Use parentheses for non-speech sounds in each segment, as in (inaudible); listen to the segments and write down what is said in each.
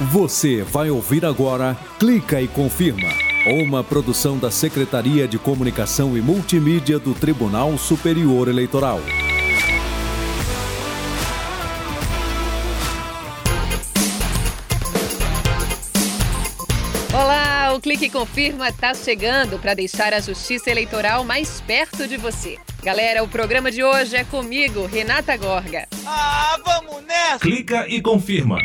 Você vai ouvir agora Clica e Confirma, uma produção da Secretaria de Comunicação e Multimídia do Tribunal Superior Eleitoral. Olá, o Clique e Confirma está chegando para deixar a justiça eleitoral mais perto de você. Galera, o programa de hoje é comigo, Renata Gorga. Ah, vamos nessa! Clica e confirma.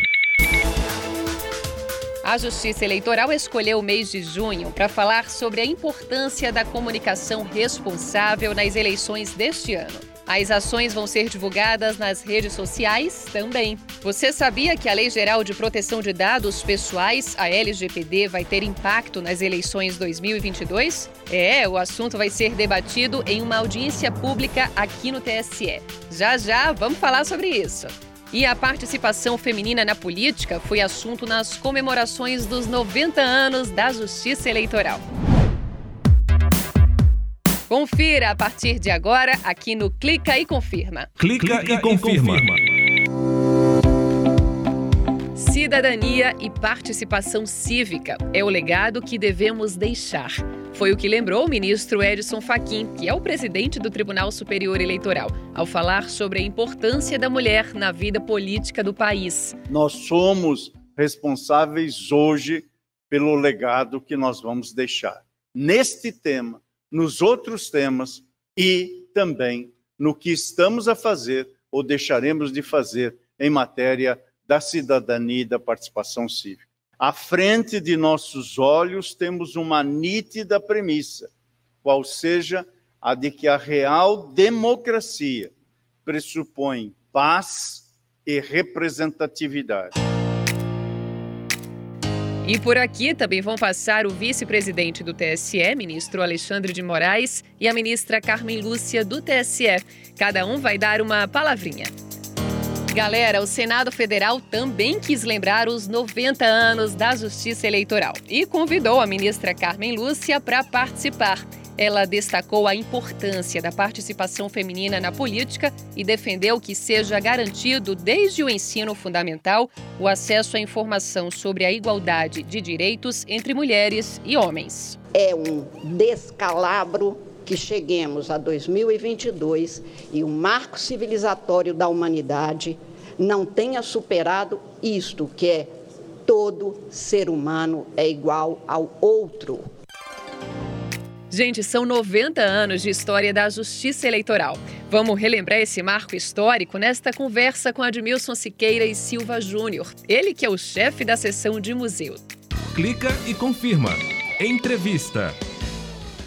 A Justiça Eleitoral escolheu o mês de junho para falar sobre a importância da comunicação responsável nas eleições deste ano. As ações vão ser divulgadas nas redes sociais também. Você sabia que a Lei Geral de Proteção de Dados Pessoais, a LGPD, vai ter impacto nas eleições 2022? É, o assunto vai ser debatido em uma audiência pública aqui no TSE. Já já vamos falar sobre isso. E a participação feminina na política foi assunto nas comemorações dos 90 anos da Justiça Eleitoral. Confira a partir de agora aqui no Clica e Confirma. Clica, Clica e, confirma. e confirma. Cidadania e participação cívica é o legado que devemos deixar. Foi o que lembrou o ministro Edson Fachin, que é o presidente do Tribunal Superior Eleitoral, ao falar sobre a importância da mulher na vida política do país. Nós somos responsáveis hoje pelo legado que nós vamos deixar. Neste tema, nos outros temas e também no que estamos a fazer ou deixaremos de fazer em matéria da cidadania e da participação cívica. À frente de nossos olhos temos uma nítida premissa, qual seja a de que a real democracia pressupõe paz e representatividade. E por aqui também vão passar o vice-presidente do TSE, ministro Alexandre de Moraes, e a ministra Carmen Lúcia, do TSE. Cada um vai dar uma palavrinha. Galera, o Senado Federal também quis lembrar os 90 anos da Justiça Eleitoral e convidou a ministra Carmen Lúcia para participar. Ela destacou a importância da participação feminina na política e defendeu que seja garantido, desde o ensino fundamental, o acesso à informação sobre a igualdade de direitos entre mulheres e homens. É um descalabro que cheguemos a 2022 e o marco civilizatório da humanidade não tenha superado isto, que é todo ser humano é igual ao outro. Gente, são 90 anos de história da Justiça Eleitoral. Vamos relembrar esse marco histórico nesta conversa com Admilson Siqueira e Silva Júnior. Ele que é o chefe da seção de museu. Clica e confirma. Entrevista.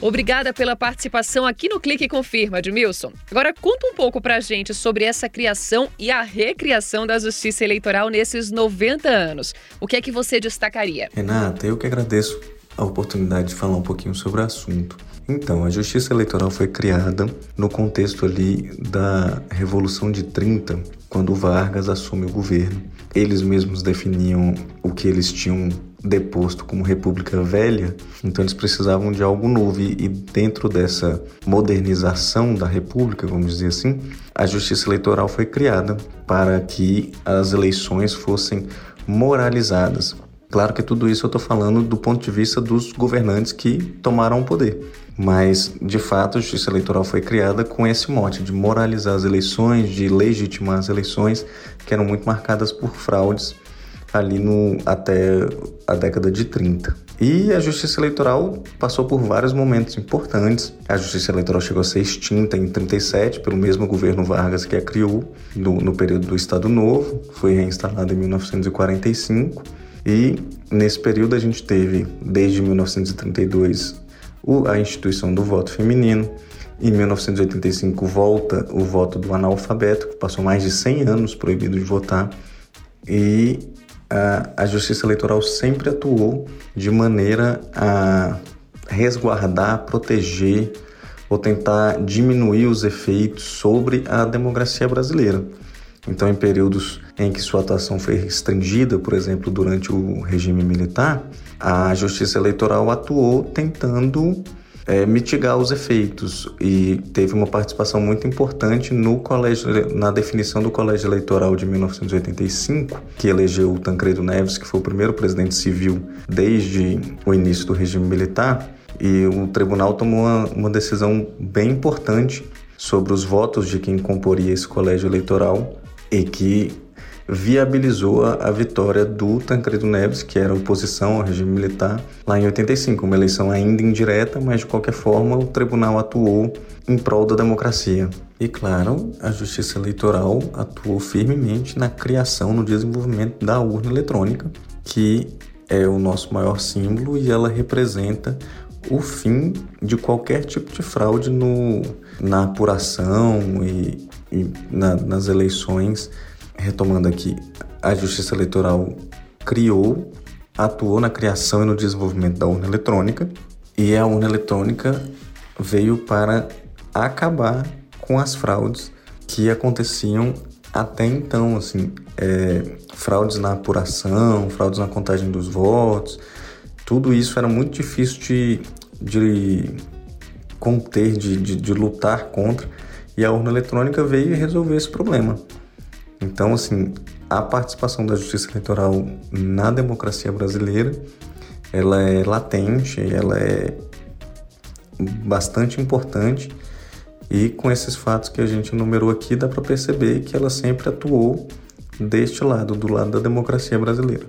Obrigada pela participação aqui no Clique Confirma, Edmilson. Agora conta um pouco pra gente sobre essa criação e a recriação da Justiça Eleitoral nesses 90 anos. O que é que você destacaria? Renata, eu que agradeço a oportunidade de falar um pouquinho sobre o assunto. Então, a Justiça Eleitoral foi criada no contexto ali da Revolução de 30, quando Vargas assume o governo. Eles mesmos definiam o que eles tinham deposto como República Velha, então eles precisavam de algo novo e dentro dessa modernização da República, vamos dizer assim, a Justiça Eleitoral foi criada para que as eleições fossem moralizadas. Claro que tudo isso eu estou falando do ponto de vista dos governantes que tomaram o poder. Mas, de fato, a justiça eleitoral foi criada com esse mote de moralizar as eleições, de legitimar as eleições, que eram muito marcadas por fraudes ali no até a década de 30. E a justiça eleitoral passou por vários momentos importantes. A justiça eleitoral chegou a ser extinta em 37 pelo mesmo governo Vargas que a criou no, no período do Estado Novo, foi reinstalada em 1945. E nesse período a gente teve, desde 1932, a instituição do voto feminino. Em 1985 volta o voto do analfabeto, que passou mais de 100 anos proibido de votar. E a, Justiça Eleitoral sempre atuou de maneira a resguardar, proteger ou tentar diminuir os efeitos sobre a democracia brasileira. Então, em períodos em que sua atuação foi restringida, por exemplo, durante o regime militar, a Justiça Eleitoral atuou tentando é, mitigar os efeitos e teve uma participação muito importante no colégio, na definição do colégio eleitoral de 1985, que elegeu o Tancredo Neves, que foi o primeiro presidente civil desde o início do regime militar. E o tribunal tomou uma, uma decisão bem importante sobre os votos de quem comporia esse colégio eleitoral e que viabilizou a, vitória do Tancredo Neves, que era oposição ao regime militar, lá em 85, uma eleição ainda indireta, mas de qualquer forma o tribunal atuou em prol da democracia. E claro, a Justiça Eleitoral atuou firmemente na criação, no desenvolvimento da urna eletrônica, que é o nosso maior símbolo e ela representa o fim de qualquer tipo de fraude no, na apuração e, e na, nas eleições retomando aqui, a Justiça Eleitoral criou, atuou na criação e no desenvolvimento da urna eletrônica, e a urna eletrônica veio para acabar com as fraudes que aconteciam até então, assim, é, fraudes na apuração, fraudes na contagem dos votos, tudo isso era muito difícil de, de conter, de, de, de lutar contra, e a urna eletrônica veio resolver esse problema. Então, assim, a participação da justiça eleitoral na democracia brasileira, ela é latente, ela é bastante importante e com esses fatos que a gente enumerou aqui dá para perceber que ela sempre atuou deste lado, do lado da democracia brasileira.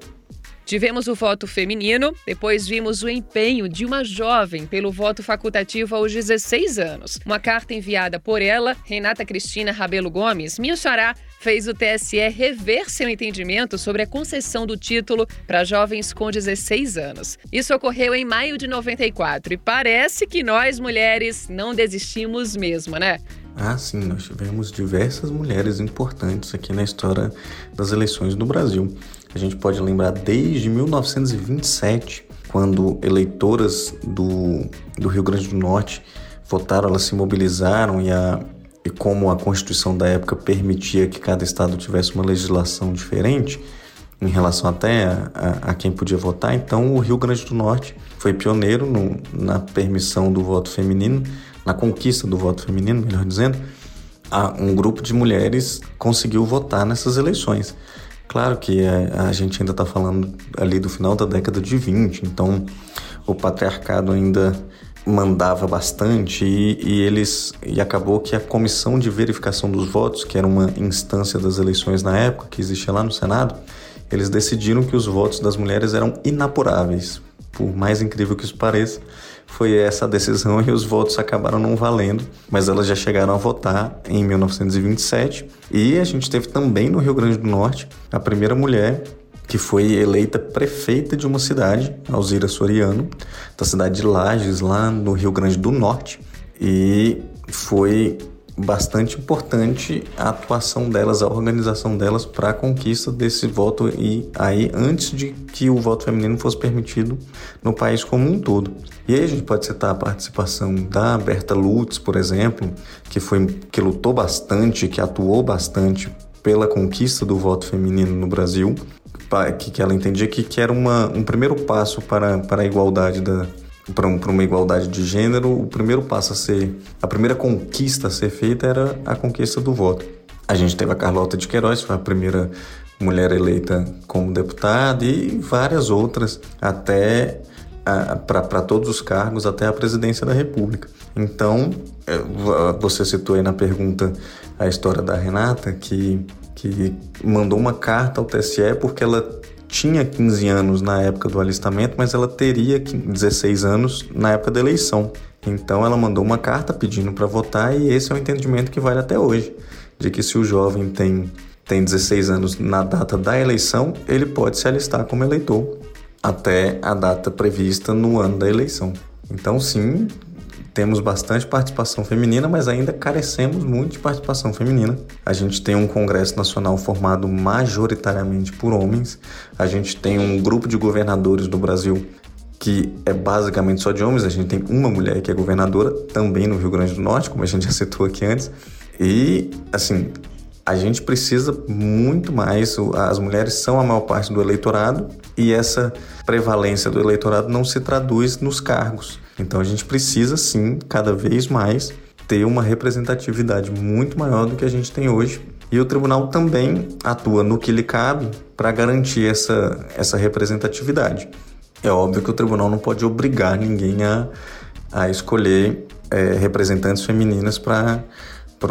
Tivemos o voto feminino, depois vimos o empenho de uma jovem pelo voto facultativo aos 16 anos. Uma carta enviada por ela, Renata Cristina Rabelo Gomes, minha xará, fez o TSE rever seu entendimento sobre a concessão do título para jovens com 16 anos. Isso ocorreu em maio de 94 e parece que nós mulheres não desistimos mesmo, né? Ah, sim, nós tivemos diversas mulheres importantes aqui na história das eleições no Brasil. A gente pode lembrar desde 1927, quando eleitoras do, do Rio Grande do Norte votaram, elas se mobilizaram e, a, e como a Constituição da época permitia que cada estado tivesse uma legislação diferente em relação até a, a, a quem podia votar, então o Rio Grande do Norte foi pioneiro no, na permissão do voto feminino, na conquista do voto feminino, melhor dizendo, um grupo de mulheres conseguiu votar nessas eleições. Claro que a, a gente ainda está falando ali do final da década de 20, então o patriarcado ainda mandava bastante e, e, eles e acabou que a comissão de verificação dos votos, que era uma instância das eleições na época que existia lá no Senado, eles decidiram que os votos das mulheres eram inapuráveis. Por mais incrível que isso pareça, foi essa decisão e os votos acabaram não valendo, mas elas já chegaram a votar em 1927. E a gente teve também no Rio Grande do Norte a primeira mulher que foi eleita prefeita de uma cidade, Alzira Soriano, da cidade de Lages, lá no Rio Grande do Norte. E foi bastante importante a atuação delas, a organização delas para a conquista desse voto e aí antes de que o voto feminino fosse permitido no país como um todo. E aí a gente pode citar a participação da Berta Lutz, por exemplo, que foi que lutou bastante, que atuou bastante pela conquista do voto feminino no Brasil, que, que ela entendia que, que era uma, um primeiro passo para, para a igualdade da, para uma igualdade de gênero, o primeiro passo a ser, a primeira conquista a ser feita era a conquista do voto. A gente teve a Carlota de Queiroz, foi a primeira mulher eleita como deputada e várias outras até para todos os cargos até a presidência da República. Então, é, você citou aí na pergunta a história da Renata, que, que mandou uma carta ao TSE porque ela tinha 15 anos na época do alistamento, mas ela teria 16 anos na época da eleição. Então ela mandou uma carta pedindo para votar e esse é o entendimento que vale até hoje, de que se o jovem tem tem 16 anos na data da eleição, ele pode se alistar como eleitor até a data prevista no ano da eleição. Então, sim, temos bastante participação feminina, mas ainda carecemos muito de participação feminina. A gente tem um Congresso Nacional formado majoritariamente por homens, a gente tem um grupo de governadores do Brasil que é basicamente só de homens, a gente tem uma mulher que é governadora, também no Rio Grande do Norte, como a gente (laughs) já citou aqui antes. E, assim, a gente precisa muito mais, as mulheres são a maior parte do eleitorado e essa prevalência do eleitorado não se traduz nos cargos Então a gente precisa sim, cada vez mais, ter uma representatividade muito maior do que a gente tem hoje. E o tribunal também atua no que lhe cabe para garantir essa, essa representatividade. É óbvio que o tribunal não pode obrigar ninguém a, a escolher é, representantes femininas para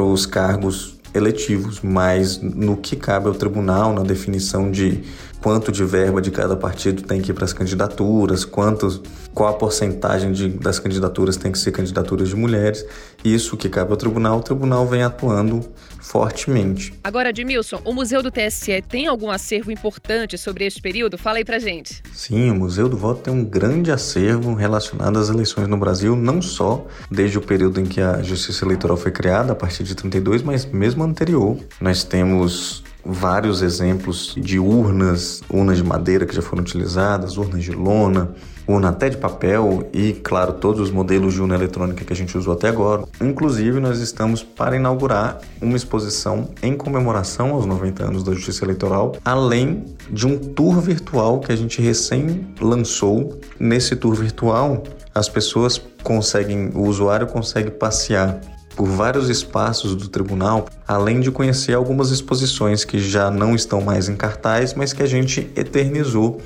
os cargos eletivos, mas no que cabe ao tribunal, na definição de quanto de verba de cada partido tem que ir para as candidaturas, quantos, qual a porcentagem de, das candidaturas tem que ser candidaturas de mulheres. Isso que cabe ao tribunal, o tribunal vem atuando fortemente. Agora, Edmilson, o Museu do TSE tem algum acervo importante sobre este período? Fala aí pra gente. Sim, o Museu do Voto tem um grande acervo relacionado às eleições no Brasil, não só desde o período em que a Justiça Eleitoral foi criada, a partir de 32, mas mesmo anterior. Nós temos vários exemplos de urnas, urnas de madeira que já foram utilizadas, urnas de lona, urna até de papel e, claro, todos os modelos de urna eletrônica que a gente usou até agora. Inclusive, nós estamos para inaugurar uma exposição em comemoração aos 90 anos da Justiça Eleitoral, além de um tour virtual que a gente recém lançou. Nesse tour virtual, as pessoas conseguem, o usuário consegue passear por vários espaços do tribunal, além de conhecer algumas exposições que já não estão mais em cartaz, mas que a gente eternizou.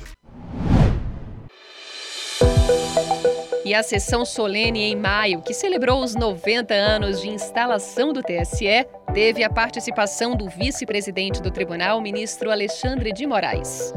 E a sessão solene em maio, que celebrou os 90 anos de instalação do TSE, teve a participação do vice-presidente do tribunal, ministro Alexandre de Moraes.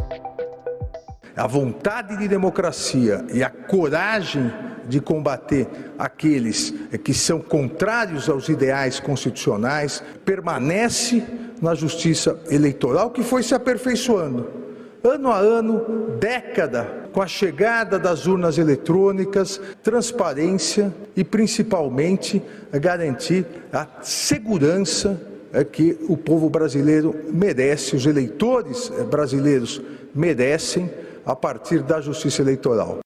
A vontade de democracia e a coragem de combater aqueles que são contrários aos ideais constitucionais, permanece na justiça eleitoral que foi se aperfeiçoando ano a ano, década, com a chegada das urnas eletrônicas, transparência e principalmente garantir a segurança que o povo brasileiro merece, os eleitores brasileiros merecem a partir da justiça eleitoral.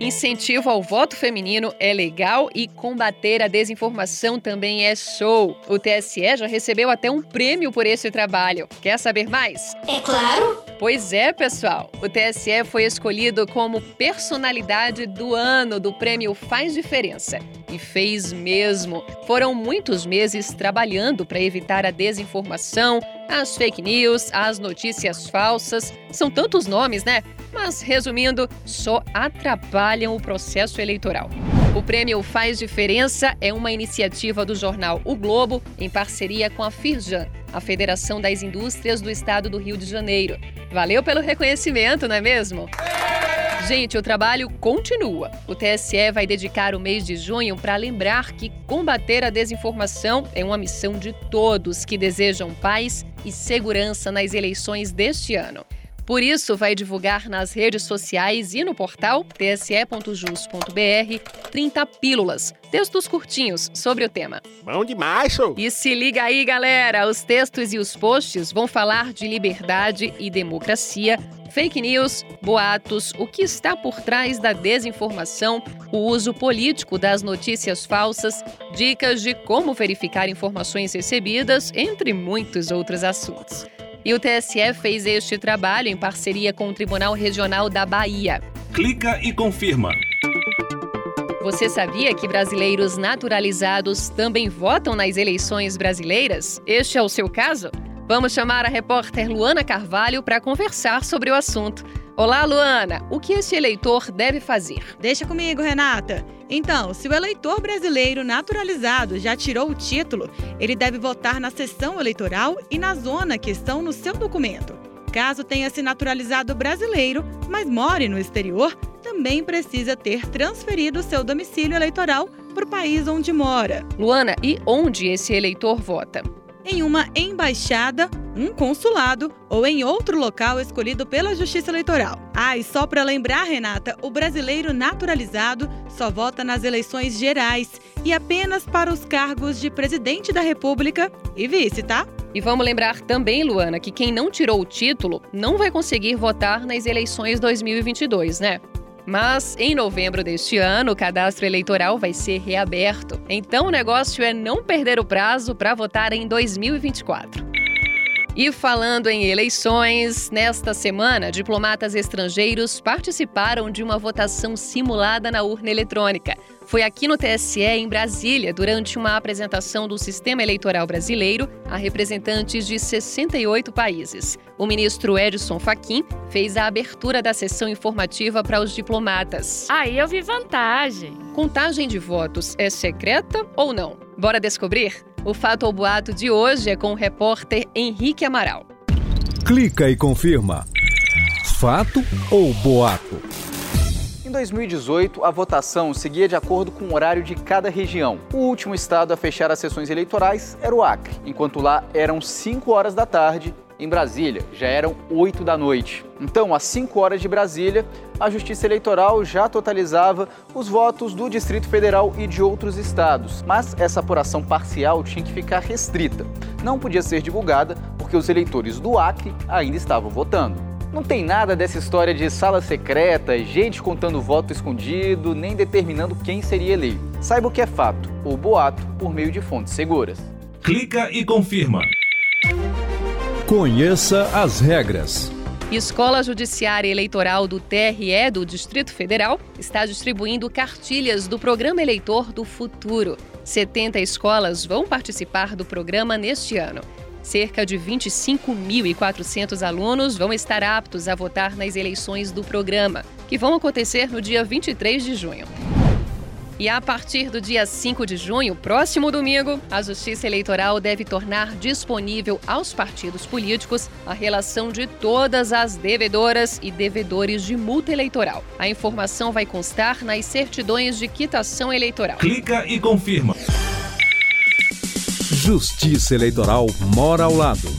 Incentivo ao voto feminino é legal e combater a desinformação também é show. O TSE já recebeu até um prêmio por esse trabalho. Quer saber mais? É claro! Pois é, pessoal. O TSE foi escolhido como personalidade do ano do prêmio Faz Diferença. E fez mesmo. Foram muitos meses trabalhando para evitar a desinformação, as fake news, as notícias falsas. São tantos nomes, né? mas, resumindo, só atrapalham o processo eleitoral. O prêmio Faz Diferença é uma iniciativa do jornal O Globo, em parceria com a Firjan, a Federação das Indústrias do Estado do Rio de Janeiro. Valeu pelo reconhecimento, não é mesmo? Gente, o trabalho continua. O TSE vai dedicar o mês de junho para lembrar que combater a desinformação é uma missão de todos que desejam paz e segurança nas eleições deste ano. Por isso, vai divulgar nas redes sociais e no portal tse.jus.br 30 pílulas, textos curtinhos sobre o tema. Bom demais, show! E se liga aí, galera! Os textos e os posts vão falar de liberdade e democracia, fake news, boatos, o que está por trás da desinformação, o uso político das notícias falsas, dicas de como verificar informações recebidas, entre muitos outros assuntos. E o TSE fez este trabalho em parceria com o Tribunal Regional da Bahia. Clica e confirma. Você sabia que brasileiros naturalizados também votam nas eleições brasileiras? Este é o seu caso? Vamos chamar a repórter Luana Carvalho para conversar sobre o assunto. Olá, Luana. O que esse eleitor deve fazer? Deixa comigo, Renata. Então, se o eleitor brasileiro naturalizado já tirou o título, ele deve votar na sessão eleitoral e na zona que estão no seu documento. Caso tenha se naturalizado brasileiro, mas more no exterior, também precisa ter transferido seu domicílio eleitoral para o país onde mora. Luana, e onde esse eleitor vota? Em uma embaixada, um consulado ou em outro local escolhido pela Justiça Eleitoral. Ah, e só para lembrar, Renata, o brasileiro naturalizado só vota nas eleições gerais e apenas para os cargos de presidente da República e vice, tá? E vamos lembrar também, Luana, que quem não tirou o título não vai conseguir votar nas eleições 2022, né? Mas em novembro deste ano, o cadastro eleitoral vai ser reaberto. Então o negócio é não perder o prazo para votar em 2024. E falando em eleições, nesta semana, diplomatas estrangeiros participaram de uma votação simulada na urna eletrônica. Foi aqui no TSE, em Brasília, durante uma apresentação do sistema eleitoral brasileiro a representantes de 68 países. O ministro Edson Fachin fez a abertura da sessão informativa para os diplomatas. Aí eu vi vantagem. Contagem de votos é secreta ou não? Bora descobrir? O Fato ou Boato de hoje é com o repórter Henrique Amaral. Clica e confirma. Fato ou boato? Em 2018, a votação seguia de acordo com o horário de cada região. O último estado a fechar as sessões eleitorais era o Acre, enquanto lá eram 5 horas da tarde em Brasília, já eram 8 da noite. Então, às 5 horas de Brasília, a Justiça Eleitoral já totalizava os votos do Distrito Federal e de outros estados. Mas essa apuração parcial tinha que ficar restrita. Não podia ser divulgada porque os eleitores do Acre ainda estavam votando. Não tem nada dessa história de sala secreta, gente contando voto escondido, nem determinando quem seria eleito. Saiba o que é fato ou boato por meio de fontes seguras. Clica e confirma. Conheça as regras. Escola Judiciária Eleitoral do TRE do Distrito Federal está distribuindo cartilhas do Programa Eleitor do Futuro. 70 escolas vão participar do programa neste ano. Cerca de 25.400 alunos vão estar aptos a votar nas eleições do programa, que vão acontecer no dia 23 de junho. E a partir do dia 5 de junho, próximo domingo, a Justiça Eleitoral deve tornar disponível aos partidos políticos a relação de todas as devedoras e devedores de multa eleitoral. A informação vai constar nas certidões de quitação eleitoral. Clica e confirma. Justiça Eleitoral mora ao lado.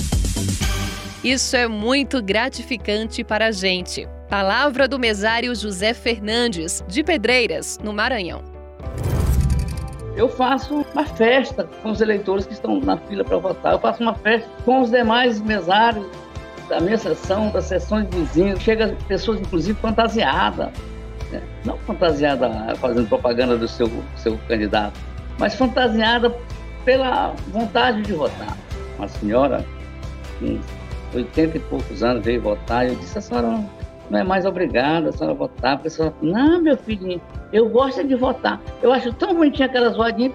Isso é muito gratificante para a gente. Palavra do mesário José Fernandes, de Pedreiras, no Maranhão eu faço uma festa com os eleitores que estão na fila para votar. Eu faço uma festa com os demais mesários da minha sessão, das sessões de vizinhos. Chega pessoas, inclusive, fantasiadas. Né? Não fantasiada fazendo propaganda do seu, seu candidato, mas fantasiada pela vontade de votar. Uma senhora com 80 e poucos anos veio votar e eu disse, a senhora não não é mais obrigada a senhora votar. A pessoa, não, meu filhinho, eu gosto de votar. Eu acho tão bonitinho aquelas rodinhas.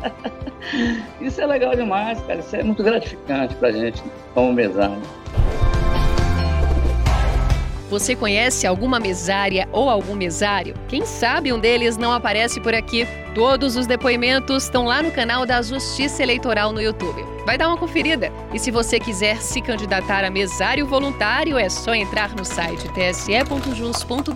(laughs) Isso é legal demais, cara. Isso é muito gratificante pra gente, como mesário. Você conhece alguma mesária ou algum mesário? Quem sabe um deles não aparece por aqui? Todos os depoimentos estão lá no canal da Justiça Eleitoral no YouTube. Vai dar uma conferida. E se você quiser se candidatar a mesário voluntário, é só entrar no site tse.jus.br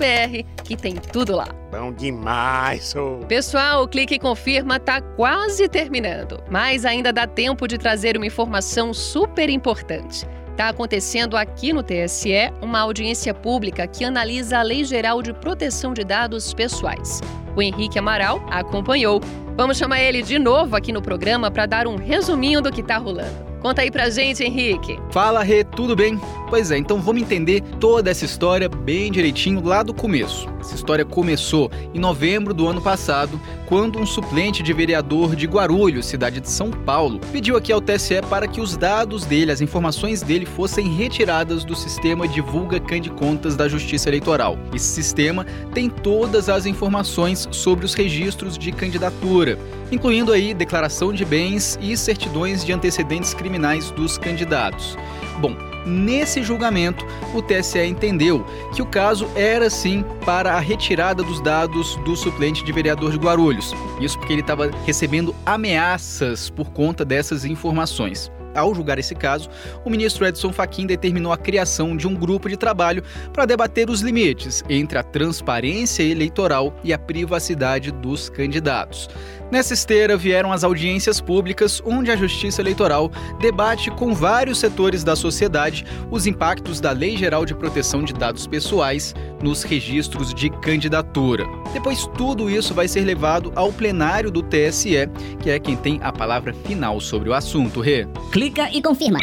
que tem tudo lá. Bom demais! Oh. Pessoal, o Clique Confirma tá quase terminando, mas ainda dá tempo de trazer uma informação super importante. Está acontecendo aqui no TSE uma audiência pública que analisa a Lei Geral de Proteção de Dados Pessoais. O Henrique Amaral acompanhou. Vamos chamar ele de novo aqui no programa para dar um resuminho do que está rolando. Conta aí pra gente, Henrique. Fala, Rê, tudo bem? Pois é, então vamos entender toda essa história bem direitinho lá do começo. Essa história começou em novembro do ano passado, quando um suplente de vereador de Guarulhos, cidade de São Paulo, pediu aqui ao TSE para que os dados dele, as informações dele, fossem retiradas do sistema Divulga Contas da Justiça Eleitoral. Esse sistema tem todas as informações sobre os registros de candidatura, incluindo aí declaração de bens e certidões de antecedentes criminais dos candidatos. Bom, nesse julgamento, o TSE entendeu que o caso era sim para a retirada dos dados do suplente de vereador de Guarulhos. Isso porque ele estava recebendo ameaças por conta dessas informações. Ao julgar esse caso, o ministro Edson Fachin determinou a criação de um grupo de trabalho para debater os limites entre a transparência eleitoral e a privacidade dos candidatos. Nessa esteira vieram as audiências públicas, onde a Justiça Eleitoral debate com vários setores da sociedade os impactos da Lei Geral de Proteção de Dados Pessoais nos registros de candidatura. Depois, tudo isso vai ser levado ao plenário do TSE, que é quem tem a palavra final sobre o assunto. Rê. Clica e confirma.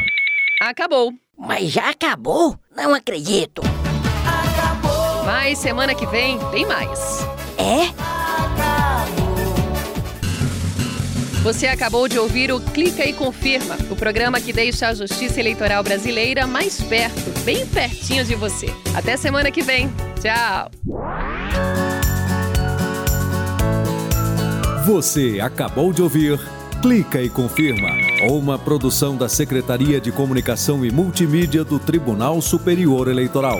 Acabou. Mas já acabou? Não acredito. Acabou. Mas semana que vem tem mais. É? Você acabou de ouvir o Clica e Confirma, o programa que deixa a justiça eleitoral brasileira mais perto, bem pertinho de você. Até semana que vem. Tchau. Você acabou de ouvir Clica e Confirma, uma produção da Secretaria de Comunicação e Multimídia do Tribunal Superior Eleitoral.